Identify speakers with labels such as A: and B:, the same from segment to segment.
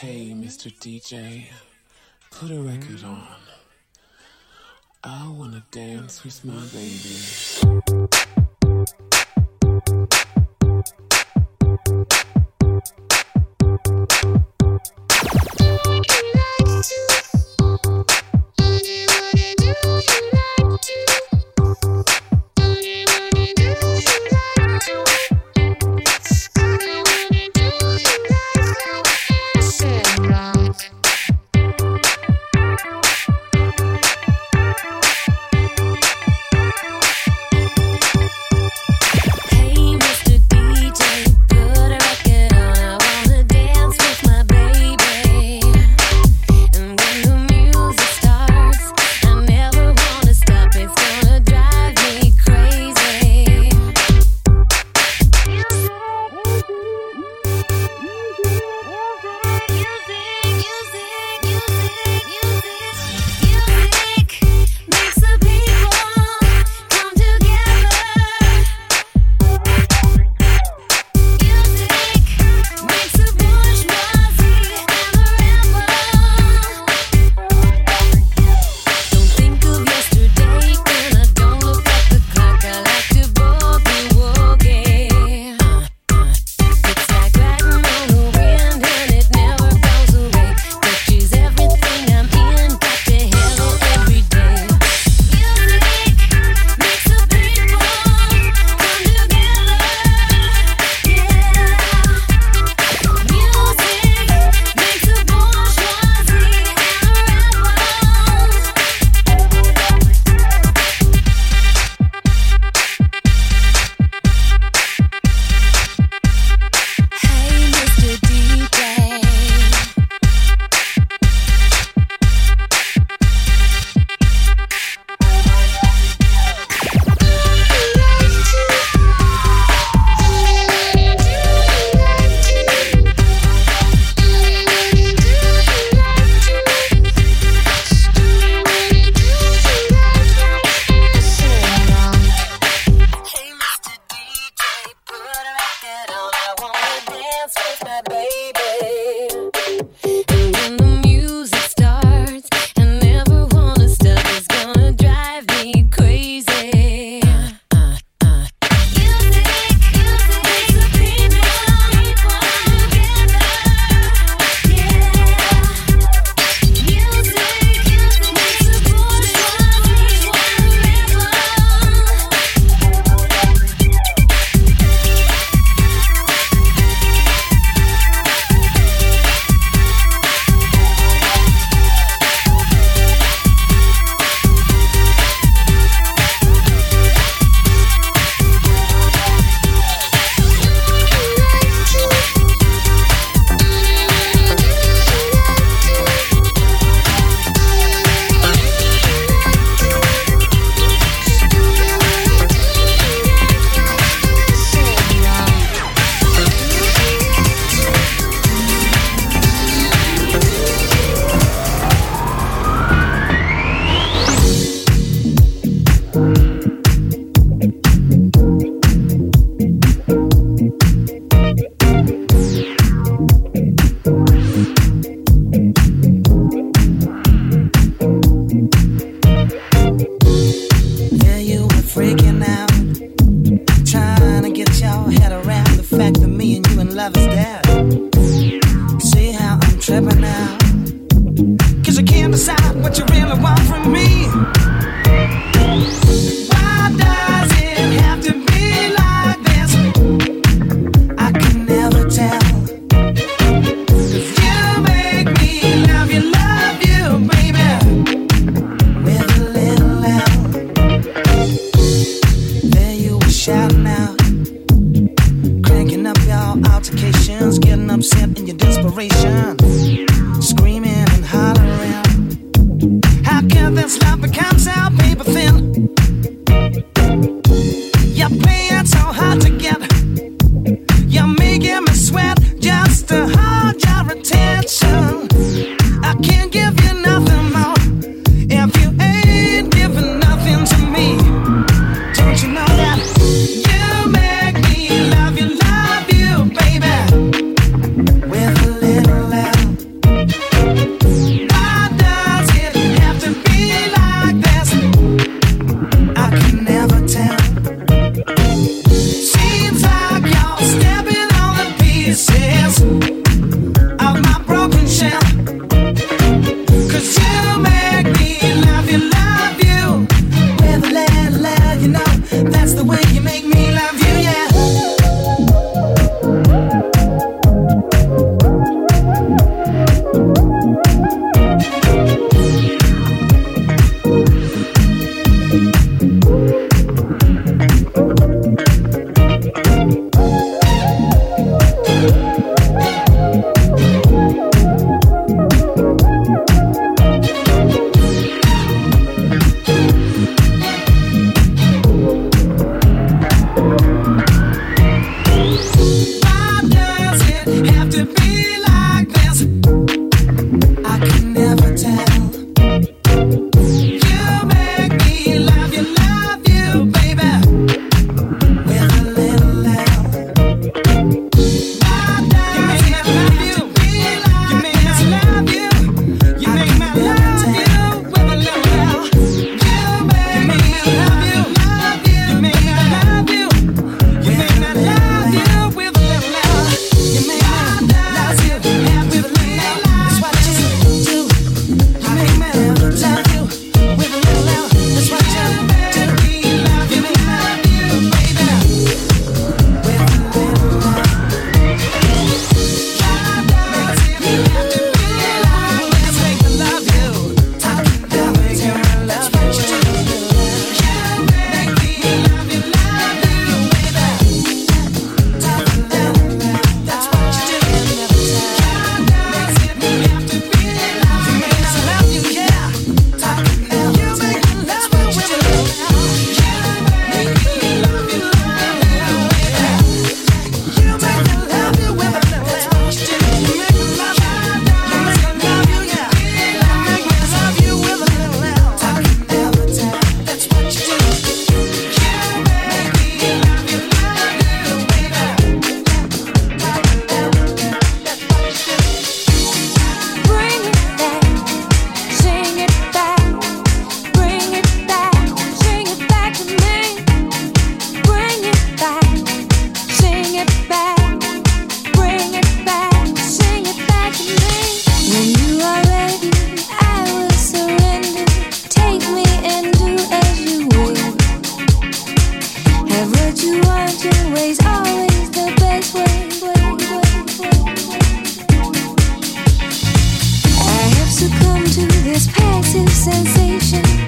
A: Hey, Mr. DJ, put a record on. I wanna dance with my baby.
B: this passive sensation.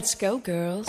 B: Let's
A: go, girls.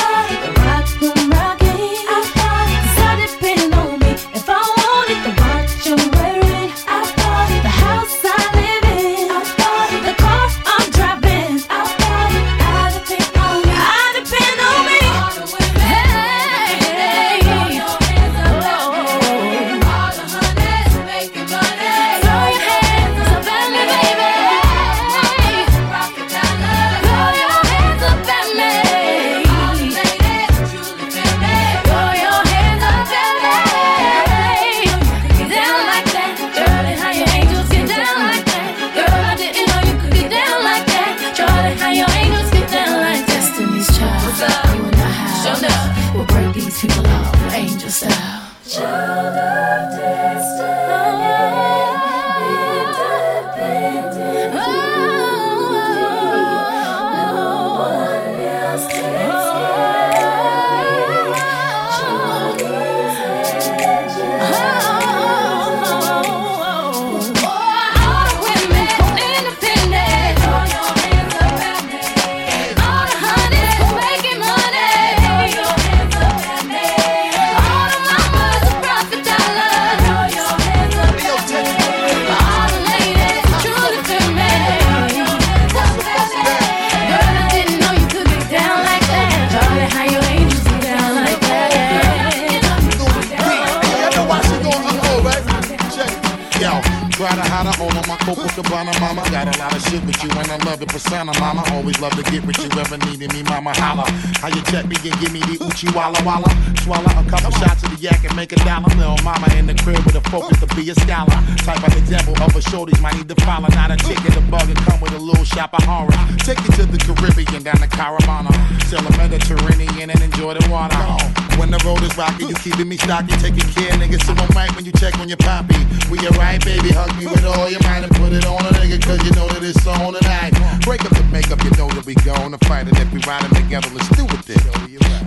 C: Copacabana, mama. Got a lot of shit with you, and I love it persona, mama. Always love to get with you, ever needed me, mama. Holla. How you check me and give me the Uchi Walla Walla? Swallow a couple shots of the yak and make a dollar. Little mama in the crib with a focus to be a scholar. Type of example of a shorties might need to follow. Not a chick in the bug and come with a little shop of horror. Take you to the Caribbean, down to Caravana. Sail the Mediterranean and enjoy the water. When the road is rocky, you keeping me stocky, taking care, nigga. So I'm right when you check on your poppy. We alright, baby, hug me with all your might and put it on a nigga, cause you know that it's on tonight. Break up the makeup, you know that we gonna fight, it. if we riding together, let's do it then.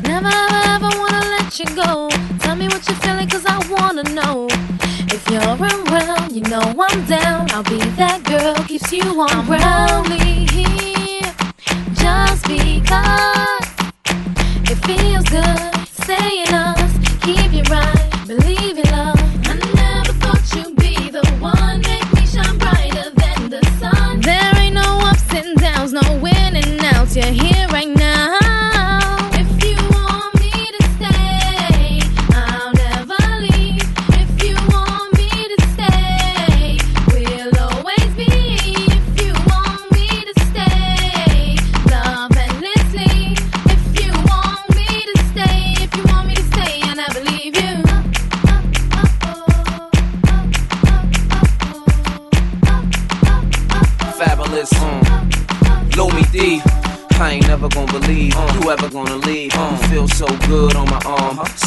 D: Never ever ever wanna let you go. Tell me what you're feeling, cause I wanna know. If you're around, you know I'm down. I'll be that girl, keeps you on I'm ground. only here just because it feels good. Saying us, keep you right, believe in love. I never thought you'd be the one, make me shine brighter than the sun. There ain't no ups and downs, no winning outs. You're here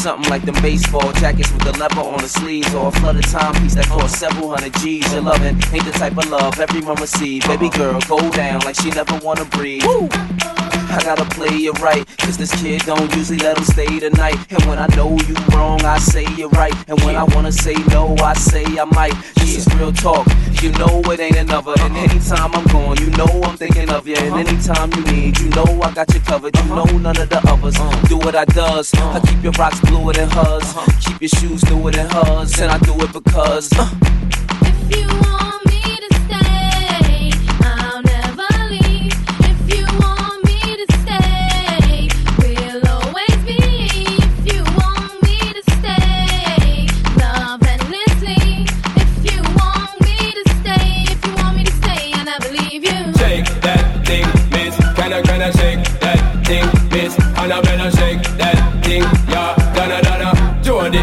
E: Something like them baseball jackets with the leather on the sleeves, or a flooded timepiece that cost several hundred G's. Your loving ain't the type of love everyone receive. Baby girl, go down like she never wanna breathe. I gotta play it right, cause this kid don't usually let him stay tonight. And when I know you wrong, I say you're right. And when I wanna say no, I say I might. This is real talk, you know it ain't another. And uh-huh. anytime I'm gone, you know I'm thinking of you. And uh-huh. anytime you need, you know I got you covered. You uh-huh. know none of the others do what I does. I keep your rocks bluer than hers, keep your shoes newer than hers. And I do it because. Uh,
D: If you want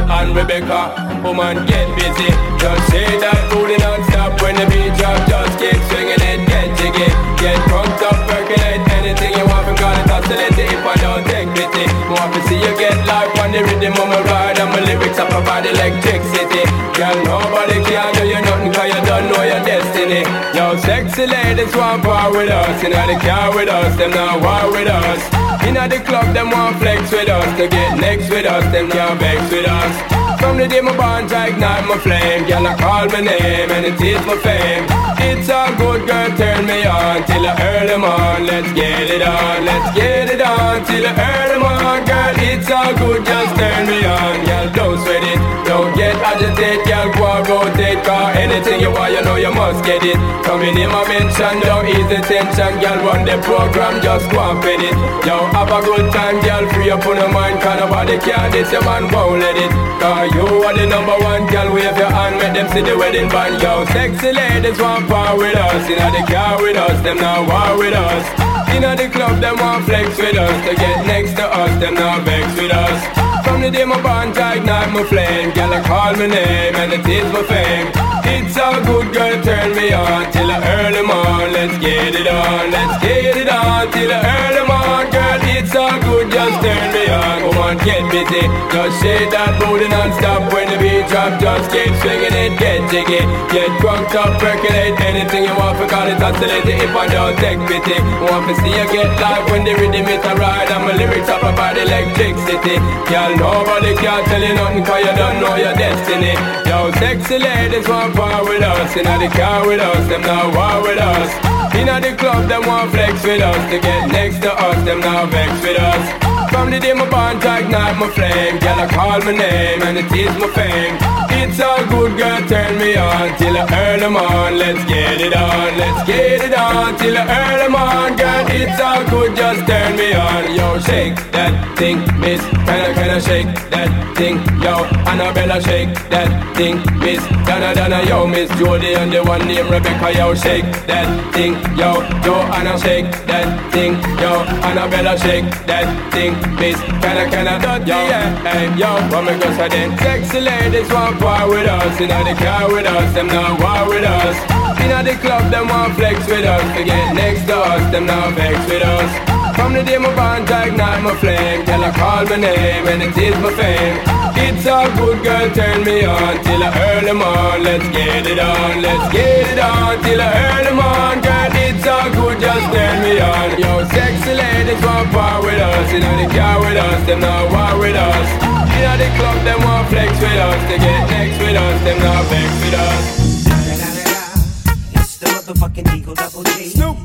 D: and
F: Rebecca. Woman, get busy. Just say that booty non-stop when the beat drop. Just keep swinging it, get jiggy. Get drunk up, percolate anything you want. From God, it's oscillate if I don't take pity. Want to see you get life on the rhythm of my ride. And my lyrics up provide electricity. Girl, nobody can do you nothing cause you don't know your destiny. Yo, sexy ladies want part with us. You know they care with us, them not war with us. Inna the club, them want flex with us. To get next with us, them can't vex with us. From the day my bond, I ignite my flame. Girl, I call my name and it is my fame. It's a good girl, turn me on till I early morn. Let's get it on, let's get it on till I early morn. Girl, it's all good, just turn me on. Girl, don't sweat it, get agitated. Girl, go and rotate, cause anything you want, you know you must get it. Coming in my mention, don't the tension. Girl, run the program, just go and fit it. Yo, have a good time, girl, free up on your mind. Cause nobody can this, your man won't let it. Cause you are the number one, girl, wave your hand, make them see the wedding band. Yo, sexy ladies want part with us. Inna the car with us, them now war with us. Inna the club, them want flex with us. To get next to us, them now vex with us. From the day my bond, I ignite my flame. Girl, I call my name and it is my fame. It's all good, girl, turn me on till the early morn. Let's get it on, let's get it on till the early morn, girl. It's all good, just turn me on. Come on, get busy, just shake that booty non-stop when the beat drop. Just keep swinging it, get jiggy, get drunk up, percolate anything you want. For call it oscillate if I don't take pity. Want to see you get live when the rhythm it a ride and my lyrics up about electricity. Girl, nobody can tell you nothing 'cause you don't know your destiny. Yo, sexy ladies want part with us, inna the car with us, them now war with us. Inna the club, them want flex with us. To get next to us, them now vex with us. From the day my bond, I ignite my flame. Girl, I call my name and it is my fame. It's all good, girl, turn me on till I early morn. Let's get it on, let's get it on till I early morn, girl. It's all good, just turn me on. Yo, shake that thing, miss. Can I, can I shake that thing? Yo, Annabella, shake that thing, miss. Donna, Donna, yo, miss Jody and the one named Rebecca, yo, shake that thing, yo. yo, Joanna, shake that thing, yo. Annabella, shake that thing, miss. Can I, can I, yo, yeah, hey, yo, me go say then? Sexy ladies want part with us, inna the car with us, them now war with us. Inna the club, them want flex with us. To get next to us, them now vex with us. From the day my bond, ignite my flame. till I call my name and it is my fame. It's all good, girl, turn me on till I earn early morn. Let's get it on, let's get it on till I earn early morn, girl. It's all good, just turn me on. Yo, sexy ladies want part with us, you know the car with us, them now war with us.
G: Inna the club, them want flex with us. They get next with us, them not vex with us.
H: It's the motherfucking Eagle Double G.
G: Snoop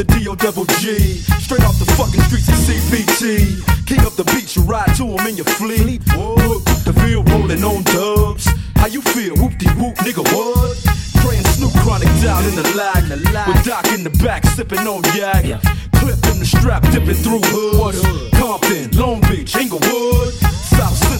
G: The D.O. double G. Straight off the fucking streets of CPT. King up the beach, you ride to him in your fleet. Look, the field rolling on dubs. How you feel? Whoop de whoop, nigga, what? Praying Snoop Chronic down in the lag. With Doc in the back, sipping on yak. Clip in the strap, dipping through hoods. Compton, Long Beach, Inglewood. South Central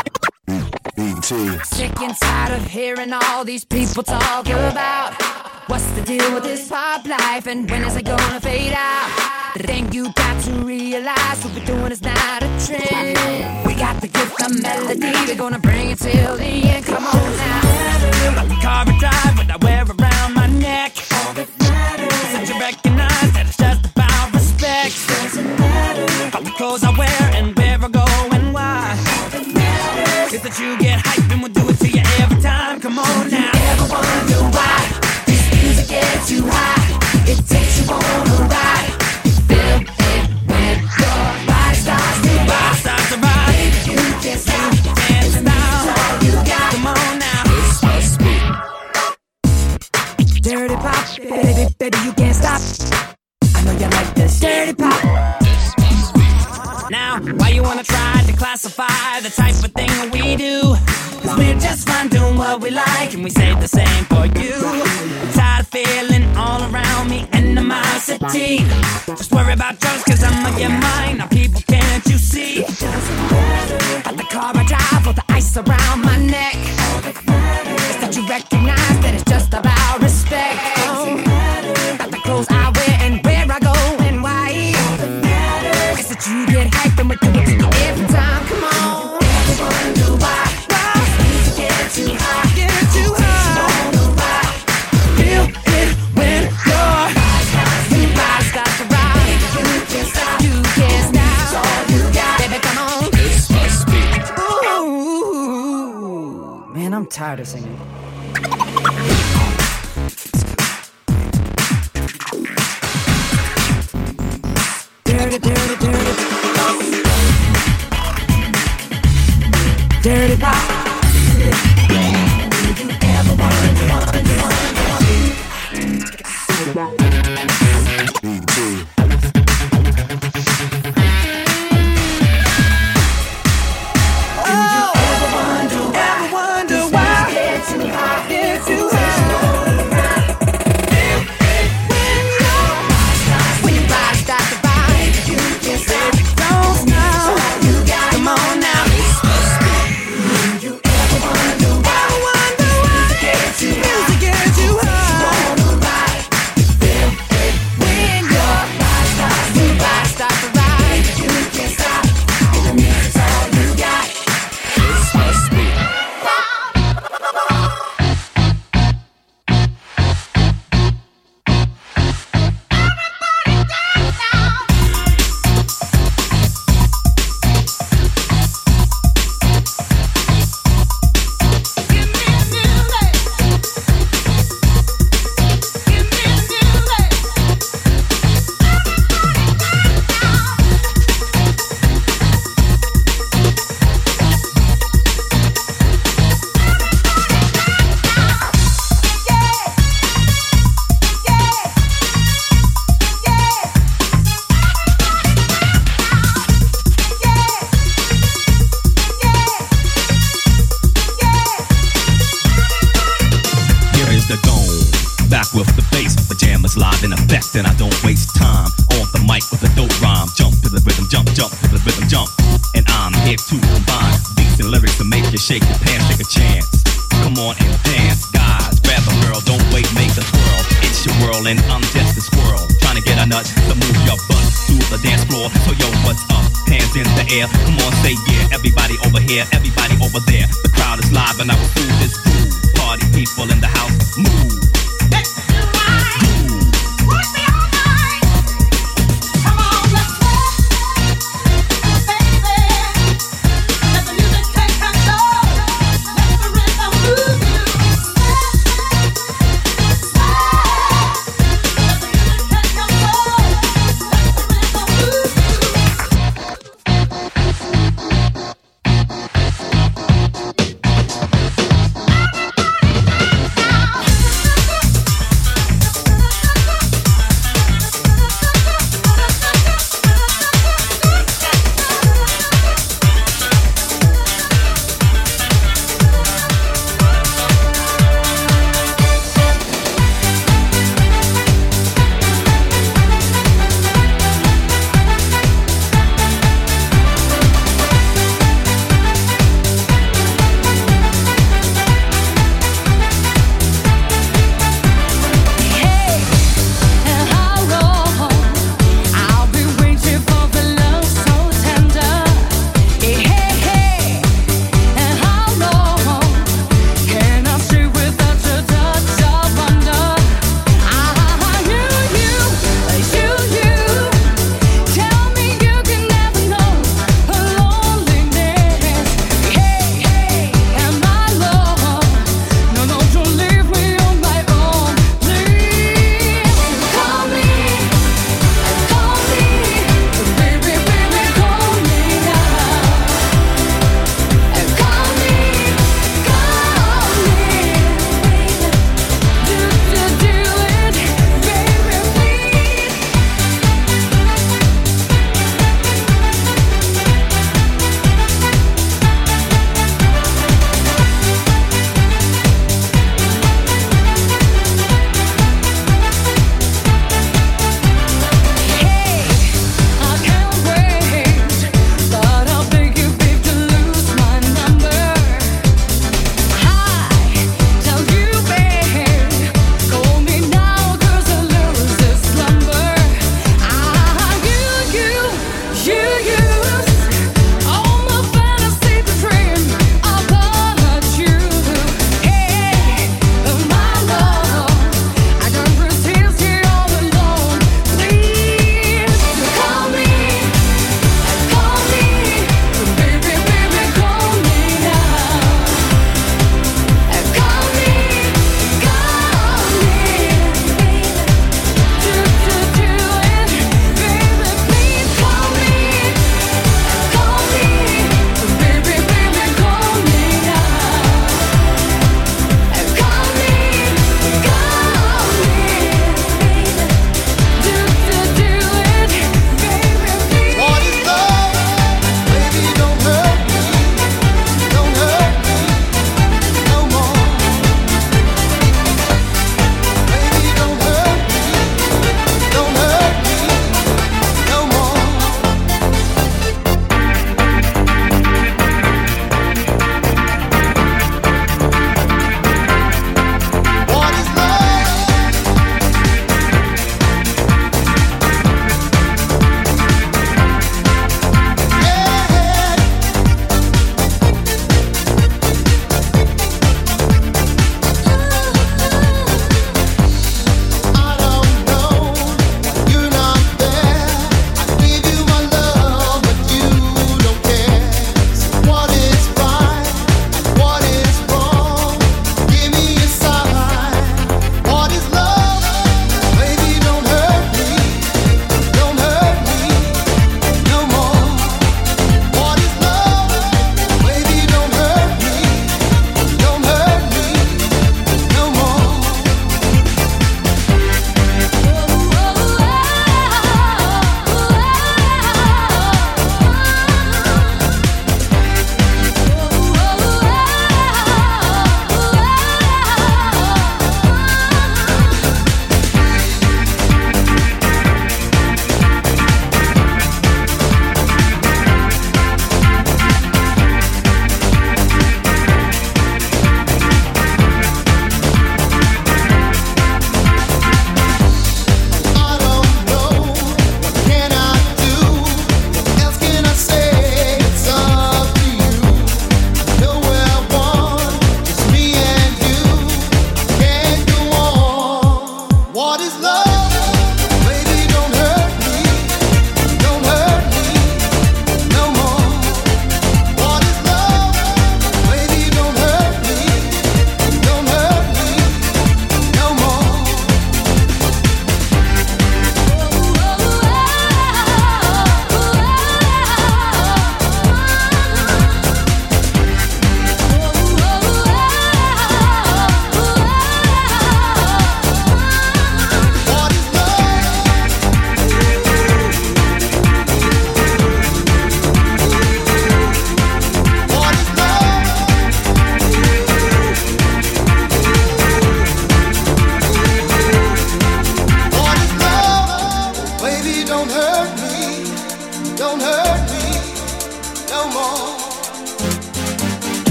I: Sick and tired of hearing all these people talk about what's the deal with this pop life and when is it gonna fade out? The thing you got to realize what we're doing is not a trend. We got the gift of melody, we're gonna bring it till the end. Come on now. Got the car I drive, what I wear around my neck. All that matters. Since you recognize that it's just about respect. Doesn't matter. All the clothes I wear you get hype and we'll do it Just worry about drugs, cause I'm on your mind.
J: here, everybody over there. The crowd is live and I will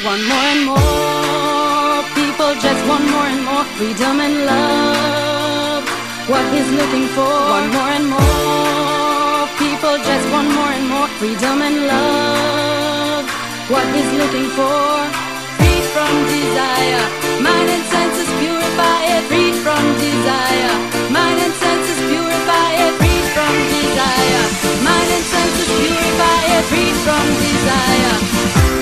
A: One more and more people just want more and more freedom and love. What he's looking for. One more and more people just want more and more freedom and love. What he's looking for. Free from desire, mind and senses purify it. Free from desire, mind and senses purify it. Free from desire, mind and senses purify it. Free from desire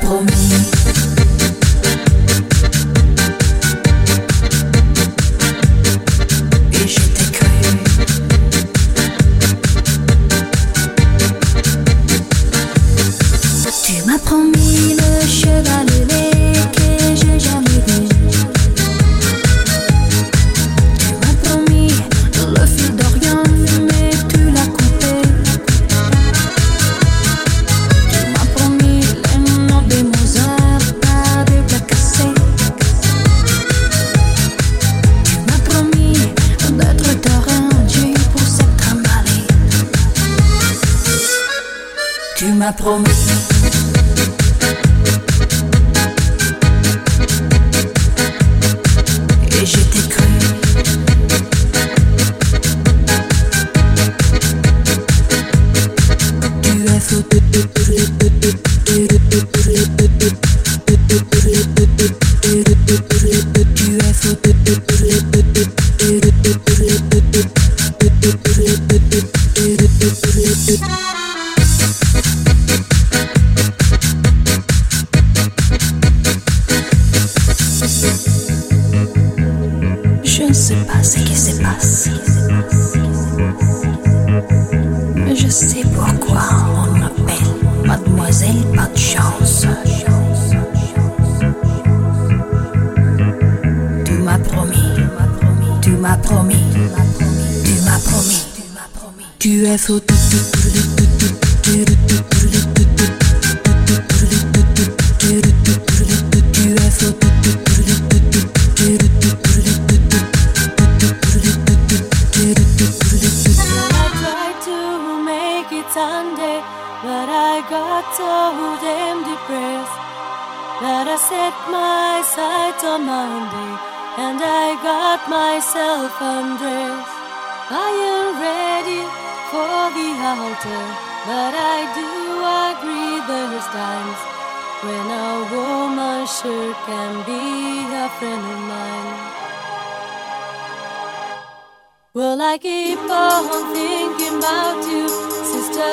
K: promis.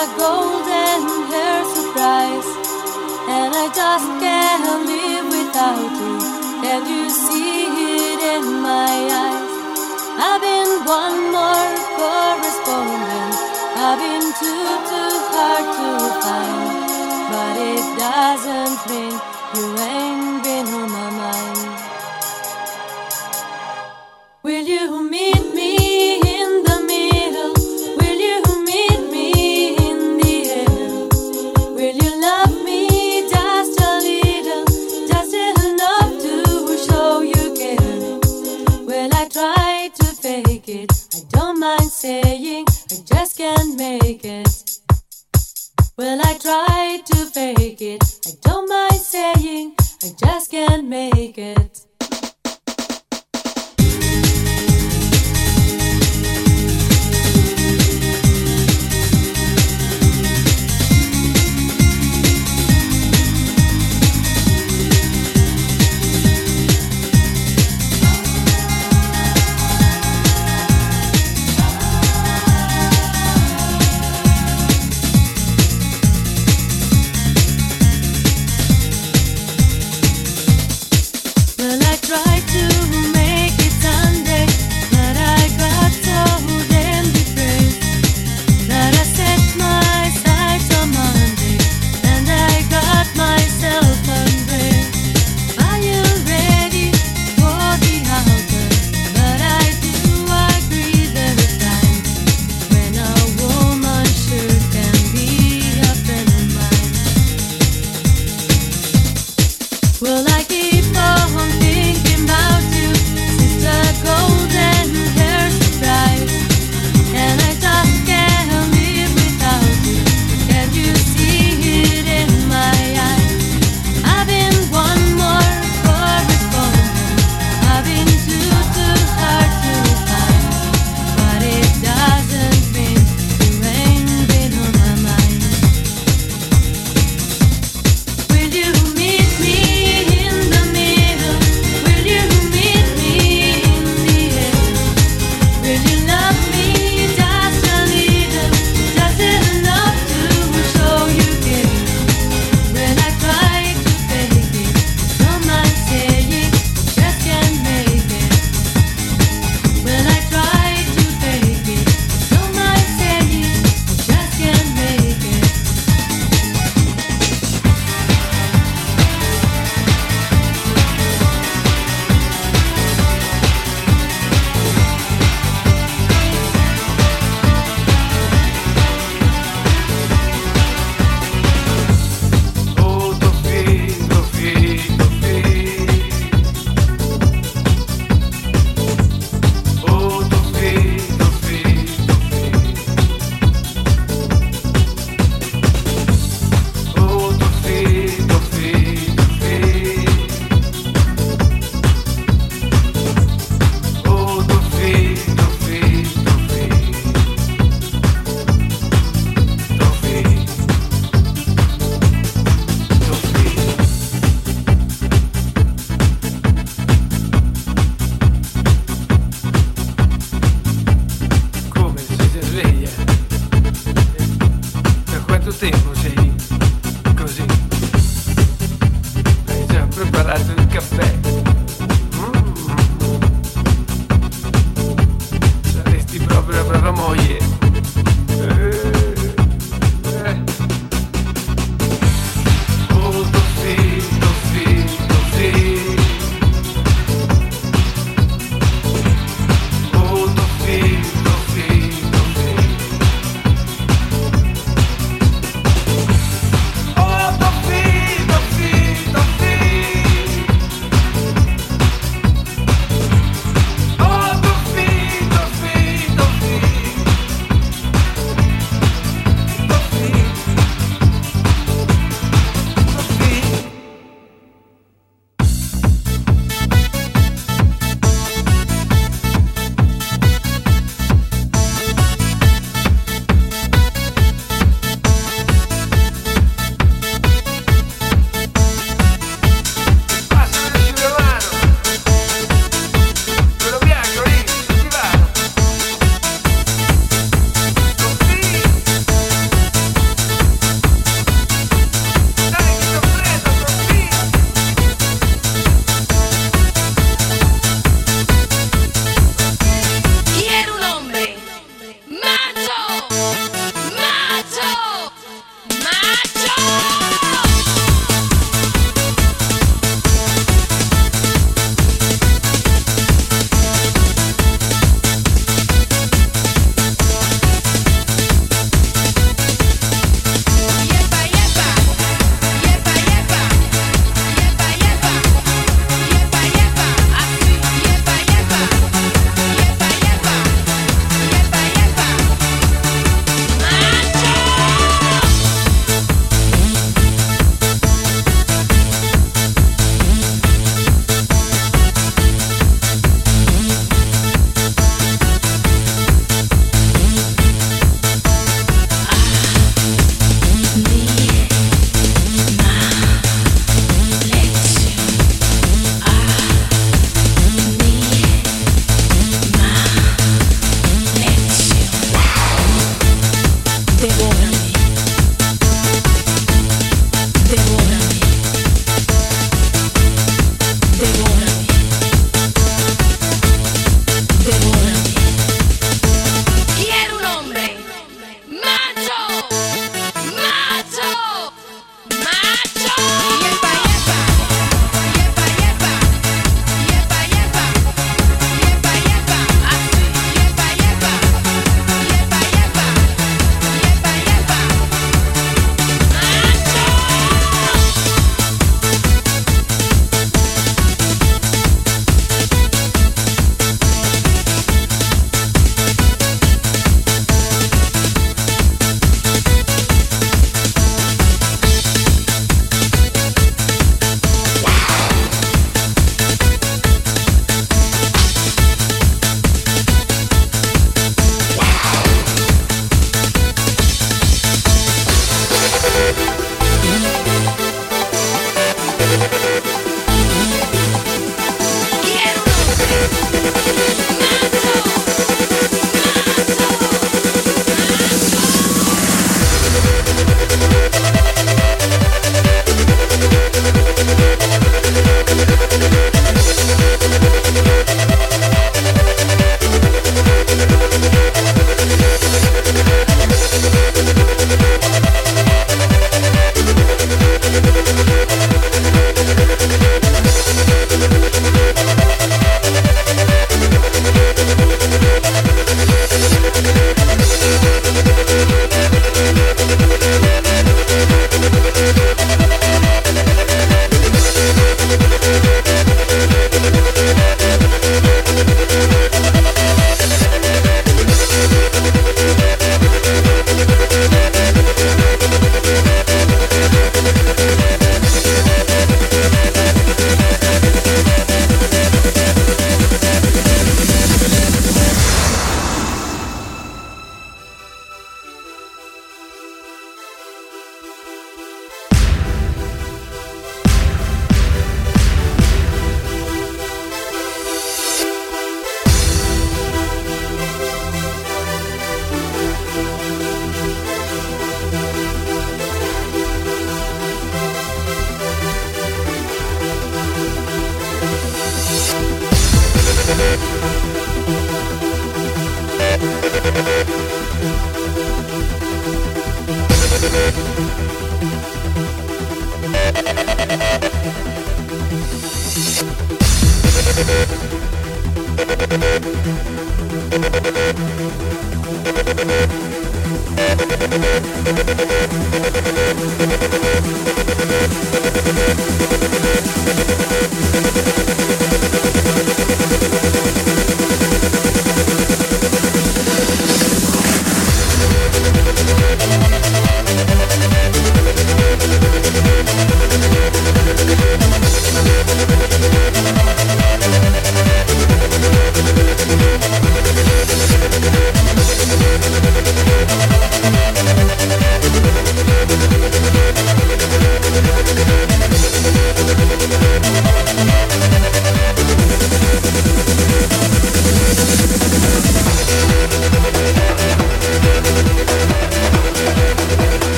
A: a golden hair surprise, and I just can't live without you. Can you see it in my eyes? I've been one more correspondent. I've been too too hard to find, but it doesn't mean you ain't been on my mind. can make it. Well, I tried to fake it. I don't mind saying I just can't make it.